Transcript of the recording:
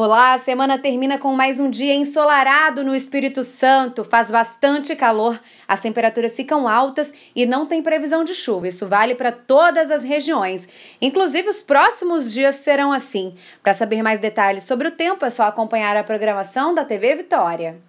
Olá, a semana termina com mais um dia ensolarado no Espírito Santo. Faz bastante calor, as temperaturas ficam altas e não tem previsão de chuva. Isso vale para todas as regiões. Inclusive, os próximos dias serão assim. Para saber mais detalhes sobre o tempo, é só acompanhar a programação da TV Vitória.